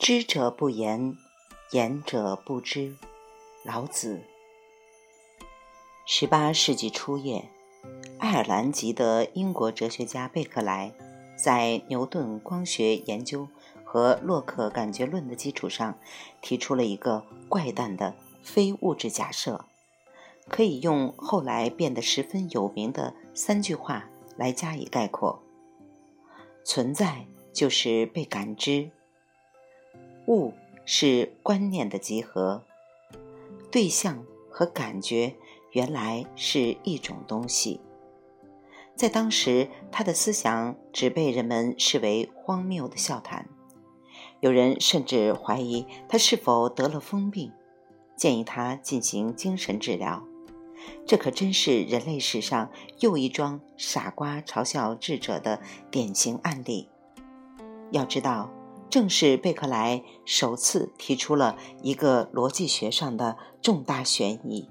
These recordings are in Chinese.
知者不言，言者不知。老子。十八世纪初叶，爱尔兰籍的英国哲学家贝克莱，在牛顿光学研究和洛克感觉论的基础上，提出了一个怪诞的非物质假设，可以用后来变得十分有名的三句话来加以概括：存在就是被感知。物是观念的集合，对象和感觉原来是一种东西。在当时，他的思想只被人们视为荒谬的笑谈，有人甚至怀疑他是否得了疯病，建议他进行精神治疗。这可真是人类史上又一桩傻瓜嘲笑智者的典型案例。要知道。正是贝克莱首次提出了一个逻辑学上的重大悬疑，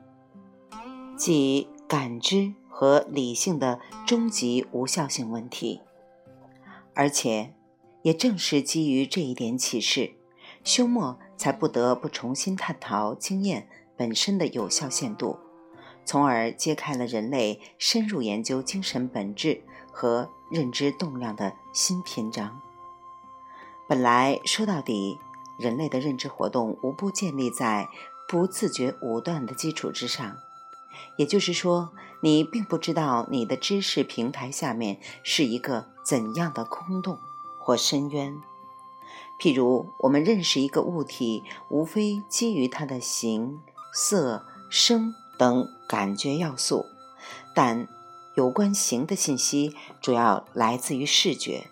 即感知和理性的终极无效性问题。而且，也正是基于这一点启示，休谟才不得不重新探讨经验本身的有效限度，从而揭开了人类深入研究精神本质和认知动量的新篇章。本来说到底，人类的认知活动无不建立在不自觉武断的基础之上。也就是说，你并不知道你的知识平台下面是一个怎样的空洞或深渊。譬如，我们认识一个物体，无非基于它的形、色、声等感觉要素，但有关形的信息主要来自于视觉。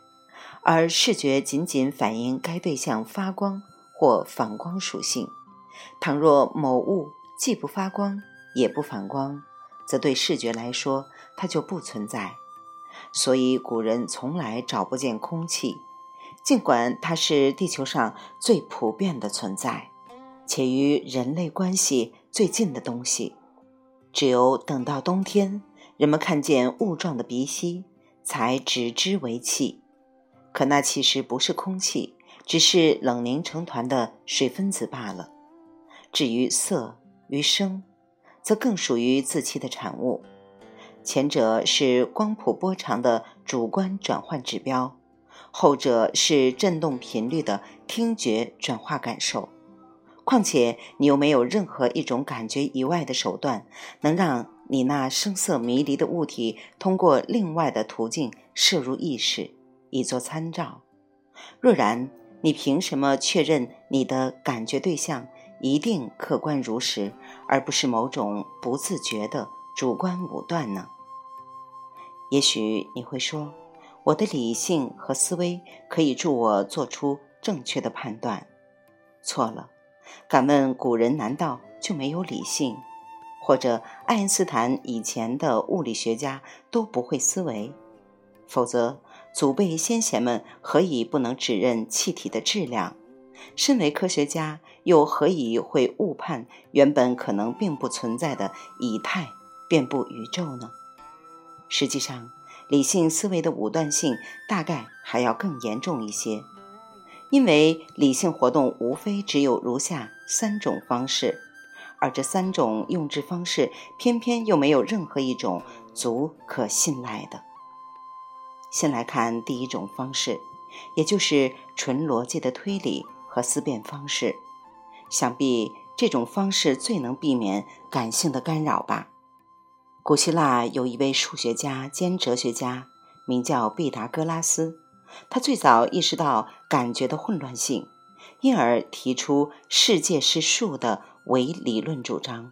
而视觉仅仅反映该对象发光或反光属性。倘若某物既不发光也不反光，则对视觉来说它就不存在。所以古人从来找不见空气，尽管它是地球上最普遍的存在，且与人类关系最近的东西。只有等到冬天，人们看见雾状的鼻息，才指之为气。可那其实不是空气，只是冷凝成团的水分子罢了。至于色与声，则更属于自欺的产物。前者是光谱波长的主观转换指标，后者是振动频率的听觉转化感受。况且你又没有任何一种感觉以外的手段，能让你那声色迷离的物体通过另外的途径摄入意识。以作参照。若然，你凭什么确认你的感觉对象一定客观如实，而不是某种不自觉的主观武断呢？也许你会说，我的理性和思维可以助我做出正确的判断。错了。敢问古人难道就没有理性？或者爱因斯坦以前的物理学家都不会思维？否则。祖辈先贤们何以不能指认气体的质量？身为科学家，又何以会误判原本可能并不存在的以太遍布宇宙呢？实际上，理性思维的武断性大概还要更严重一些，因为理性活动无非只有如下三种方式，而这三种用之方式偏偏又没有任何一种足可信赖的。先来看第一种方式，也就是纯逻辑的推理和思辨方式。想必这种方式最能避免感性的干扰吧。古希腊有一位数学家兼哲学家，名叫毕达哥拉斯。他最早意识到感觉的混乱性，因而提出“世界是数”的唯理论主张。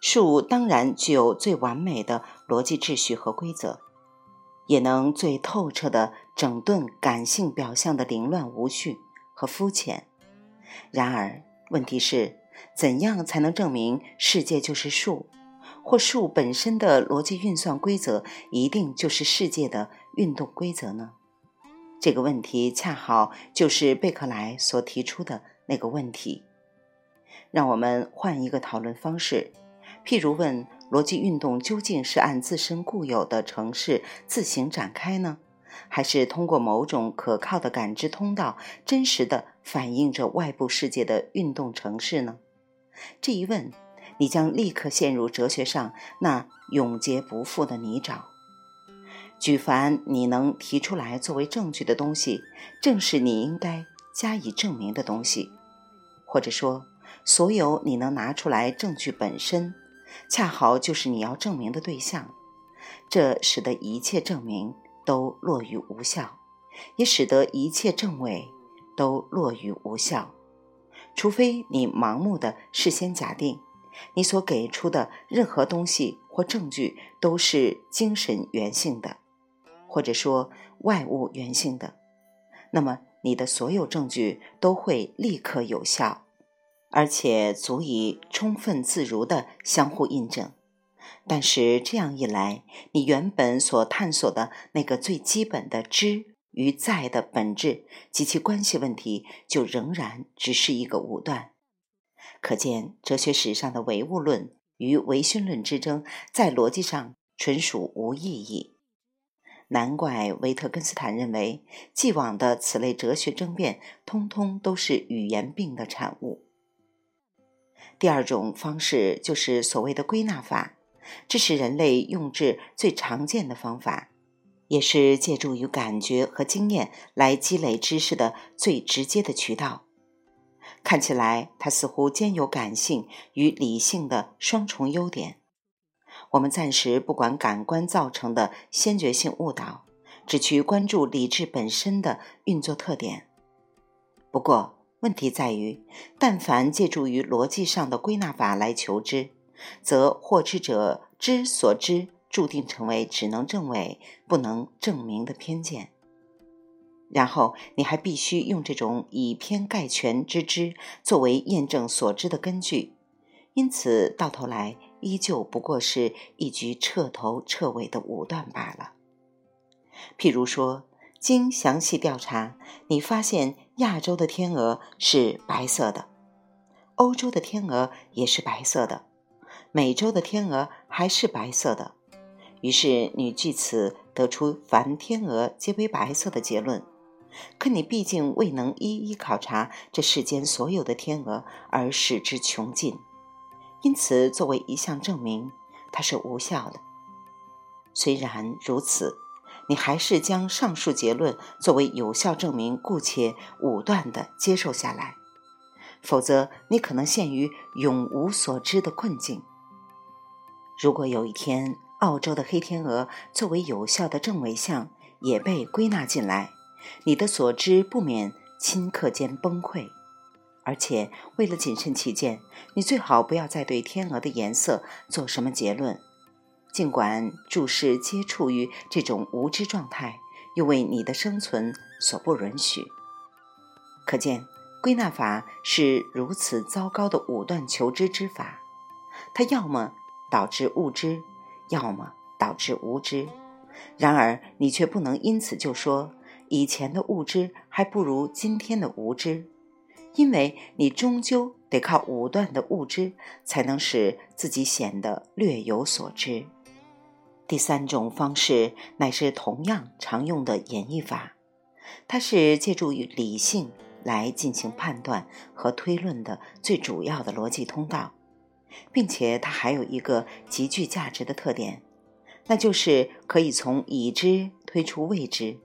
数当然具有最完美的逻辑秩序和规则。也能最透彻地整顿感性表象的凌乱无序和肤浅。然而，问题是，怎样才能证明世界就是数，或数本身的逻辑运算规则一定就是世界的运动规则呢？这个问题恰好就是贝克莱所提出的那个问题。让我们换一个讨论方式，譬如问。逻辑运动究竟是按自身固有的程式自行展开呢，还是通过某种可靠的感知通道，真实的反映着外部世界的运动程式呢？这一问，你将立刻陷入哲学上那永劫不复的泥沼。举凡你能提出来作为证据的东西，正是你应该加以证明的东西，或者说，所有你能拿出来证据本身，恰好就是你要证明的对象。这使得一切证明都落于无效，也使得一切证伪都落于无效。除非你盲目的事先假定，你所给出的任何东西或证据都是精神原性的。或者说外物原性的，那么你的所有证据都会立刻有效，而且足以充分自如的相互印证。但是这样一来，你原本所探索的那个最基本的知与在的本质及其关系问题，就仍然只是一个武断。可见，哲学史上的唯物论与唯心论之争，在逻辑上纯属无意义。难怪维特根斯坦认为，既往的此类哲学争辩，通通都是语言病的产物。第二种方式就是所谓的归纳法，这是人类用智最常见的方法，也是借助于感觉和经验来积累知识的最直接的渠道。看起来，它似乎兼有感性与理性的双重优点。我们暂时不管感官造成的先觉性误导，只去关注理智本身的运作特点。不过，问题在于，但凡借助于逻辑上的归纳法来求知，则获知者之所知注定成为只能证伪不能证明的偏见。然后，你还必须用这种以偏概全之知作为验证所知的根据。因此，到头来。依旧不过是一局彻头彻尾的武断罢了。譬如说，经详细调查，你发现亚洲的天鹅是白色的，欧洲的天鹅也是白色的，美洲的天鹅还是白色的。于是你据此得出凡天鹅皆为白色的结论。可你毕竟未能一一考察这世间所有的天鹅，而使之穷尽。因此，作为一项证明，它是无效的。虽然如此，你还是将上述结论作为有效证明，姑且武断地接受下来。否则，你可能陷于永无所知的困境。如果有一天，澳洲的黑天鹅作为有效的正伪项也被归纳进来，你的所知不免顷刻间崩溃。而且，为了谨慎起见，你最好不要再对天鹅的颜色做什么结论。尽管注视接触于这种无知状态，又为你的生存所不允许。可见，归纳法是如此糟糕的武断求知之法。它要么导致误知，要么导致无知。然而，你却不能因此就说以前的误知还不如今天的无知。因为你终究得靠武断的悟知，才能使自己显得略有所知。第三种方式乃是同样常用的演绎法，它是借助于理性来进行判断和推论的最主要的逻辑通道，并且它还有一个极具价值的特点，那就是可以从已知推出未知。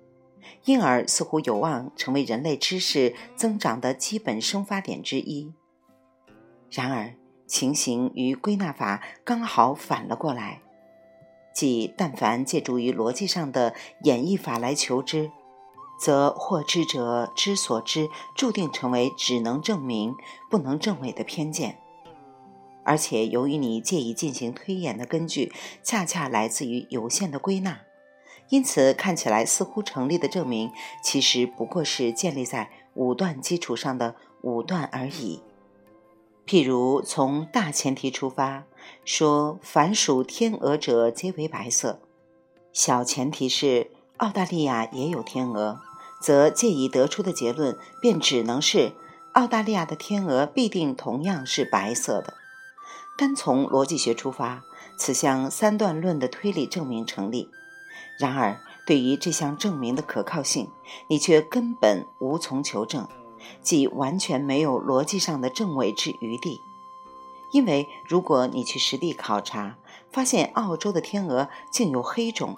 因而似乎有望成为人类知识增长的基本生发点之一。然而，情形与归纳法刚好反了过来，即但凡借助于逻辑上的演绎法来求知，则获知者之所知注定成为只能证明不能证伪的偏见。而且，由于你借以进行推演的根据恰恰来自于有限的归纳。因此，看起来似乎成立的证明，其实不过是建立在武断基础上的武断而已。譬如从大前提出发，说凡属天鹅者皆为白色；小前提是澳大利亚也有天鹅，则借以得出的结论便只能是澳大利亚的天鹅必定同样是白色的。单从逻辑学出发，此项三段论的推理证明成立。然而，对于这项证明的可靠性，你却根本无从求证，即完全没有逻辑上的证伪之余地。因为，如果你去实地考察，发现澳洲的天鹅竟有黑种，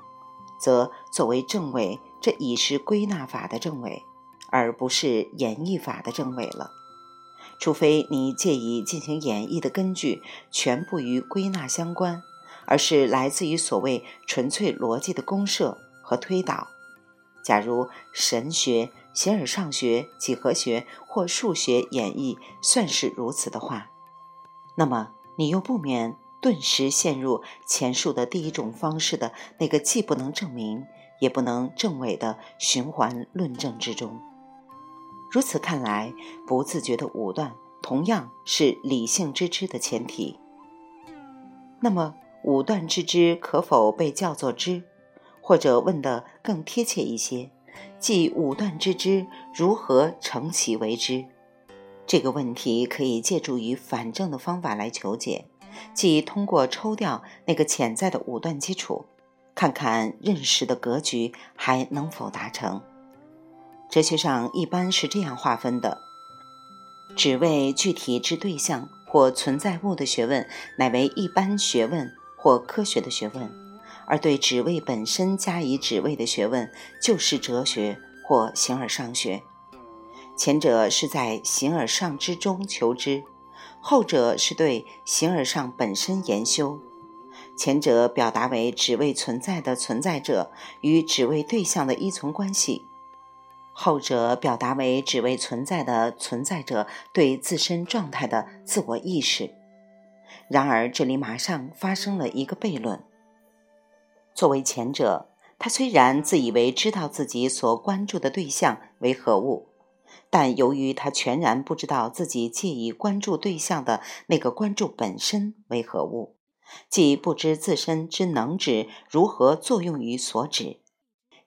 则作为证伪，这已是归纳法的证伪，而不是演绎法的证伪了。除非你借以进行演绎的根据全部与归纳相关，而是来自于所谓纯粹逻辑的公设和推导。假如神学、形而上学、几何学或数学演绎算是如此的话，那么你又不免顿时陷入前述的第一种方式的那个既不能证明也不能证伪的循环论证之中。如此看来，不自觉的武断同样是理性之知的前提。那么，武断之知可否被叫做知？或者问得更贴切一些，即武断之知如何成其为知？这个问题可以借助于反证的方法来求解，即通过抽掉那个潜在的武断基础，看看认识的格局还能否达成。哲学上一般是这样划分的：只为具体之对象或存在物的学问，乃为一般学问或科学的学问；而对只为本身加以指谓的学问，就是哲学或形而上学。前者是在形而上之中求知，后者是对形而上本身研修。前者表达为只为存在的存在者与只为对象的依存关系。后者表达为只为存在的存在者对自身状态的自我意识。然而，这里马上发生了一个悖论。作为前者，他虽然自以为知道自己所关注的对象为何物，但由于他全然不知道自己介意关注对象的那个关注本身为何物，即不知自身之能指如何作用于所指。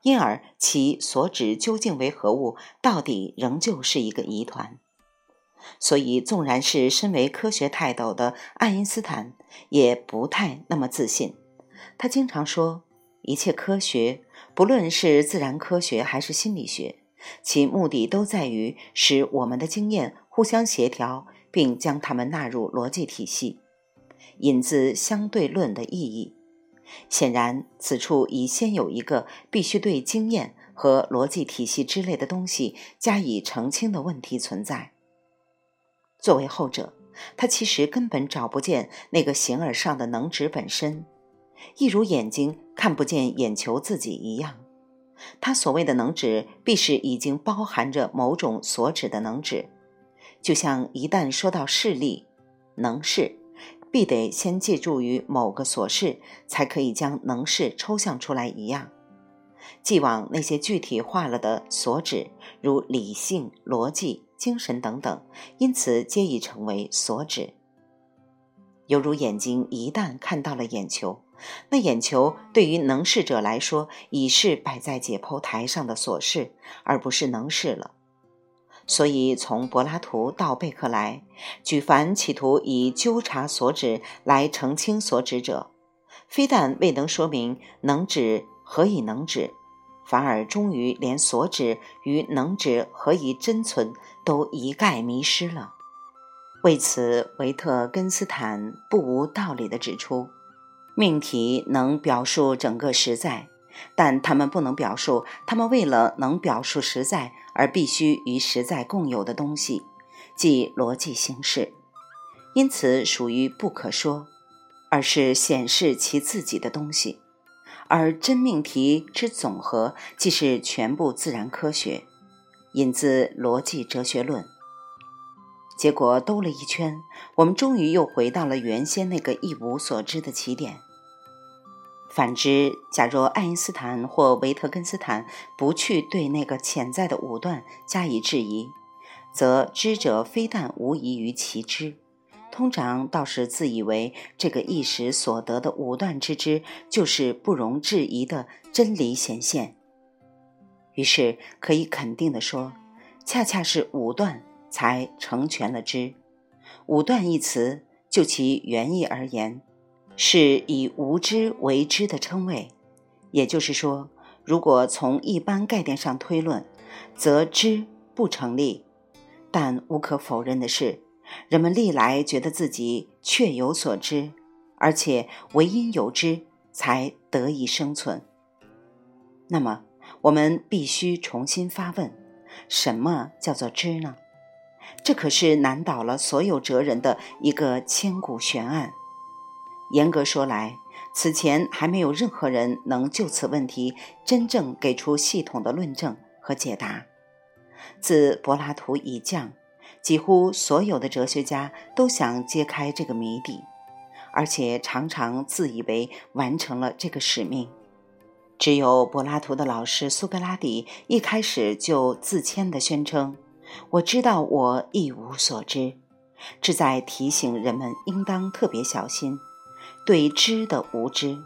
因而，其所指究竟为何物，到底仍旧是一个疑团。所以，纵然是身为科学泰斗的爱因斯坦，也不太那么自信。他经常说：“一切科学，不论是自然科学还是心理学，其目的都在于使我们的经验互相协调，并将它们纳入逻辑体系。”引自相对论的意义。显然，此处已先有一个必须对经验和逻辑体系之类的东西加以澄清的问题存在。作为后者，他其实根本找不见那个形而上的能指本身，一如眼睛看不见眼球自己一样。他所谓的能指，必是已经包含着某种所指的能指，就像一旦说到视力，能视。必得先借助于某个所示，才可以将能事抽象出来一样。既往那些具体化了的所指，如理性、逻辑、精神等等，因此皆已成为所指。犹如眼睛一旦看到了眼球，那眼球对于能视者来说，已是摆在解剖台上的琐事，而不是能视了。所以，从柏拉图到贝克莱，举凡企图以纠察所指来澄清所指者，非但未能说明能指何以能指，反而终于连所指与能指何以真存都一概迷失了。为此，维特根斯坦不无道理地指出，命题能表述整个实在。但他们不能表述，他们为了能表述实在而必须与实在共有的东西，即逻辑形式，因此属于不可说，而是显示其自己的东西。而真命题之总和，即是全部自然科学，引自逻辑哲学论。结果兜了一圈，我们终于又回到了原先那个一无所知的起点。反之，假若爱因斯坦或维特根斯坦不去对那个潜在的武断加以质疑，则知者非但无疑于其知，通常倒是自以为这个一时所得的武断之知就是不容置疑的真理显现。于是可以肯定地说，恰恰是武断才成全了知。武断一词，就其原意而言。是以无知为知的称谓，也就是说，如果从一般概念上推论，则知不成立。但无可否认的是，人们历来觉得自己确有所知，而且唯因有知，才得以生存。那么，我们必须重新发问：什么叫做知呢？这可是难倒了所有哲人的一个千古悬案。严格说来，此前还没有任何人能就此问题真正给出系统的论证和解答。自柏拉图以降，几乎所有的哲学家都想揭开这个谜底，而且常常自以为完成了这个使命。只有柏拉图的老师苏格拉底一开始就自谦地宣称：“我知道我一无所知。”旨在提醒人们应当特别小心对知的无知。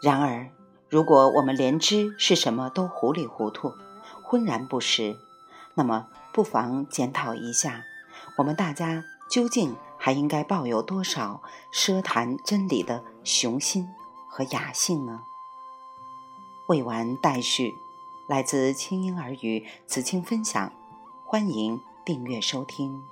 然而，如果我们连知是什么都糊里糊涂，浑然不识，那么不妨检讨一下，我们大家究竟还应该抱有多少奢谈真理的雄心和雅兴呢？未完待续，来自清音儿语子清分享，欢迎订阅收听。